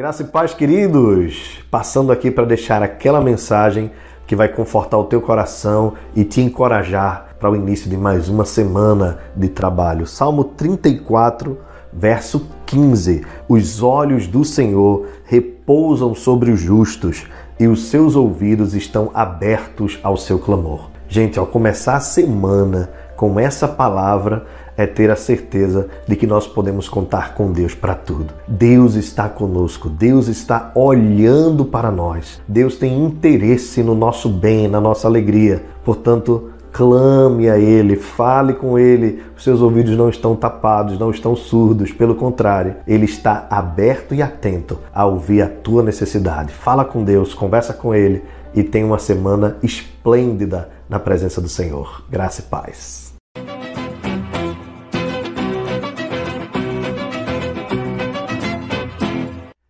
Graça e paz, queridos! Passando aqui para deixar aquela mensagem que vai confortar o teu coração e te encorajar para o início de mais uma semana de trabalho. Salmo 34, verso 15. Os olhos do Senhor repousam sobre os justos e os seus ouvidos estão abertos ao seu clamor. Gente, ao começar a semana com essa palavra, é ter a certeza de que nós podemos contar com Deus para tudo. Deus está conosco, Deus está olhando para nós, Deus tem interesse no nosso bem, na nossa alegria. Portanto, clame a Ele, fale com Ele. Os seus ouvidos não estão tapados, não estão surdos, pelo contrário, Ele está aberto e atento a ouvir a tua necessidade. Fala com Deus, conversa com Ele e tenha uma semana esplêndida na presença do Senhor. Graça e paz.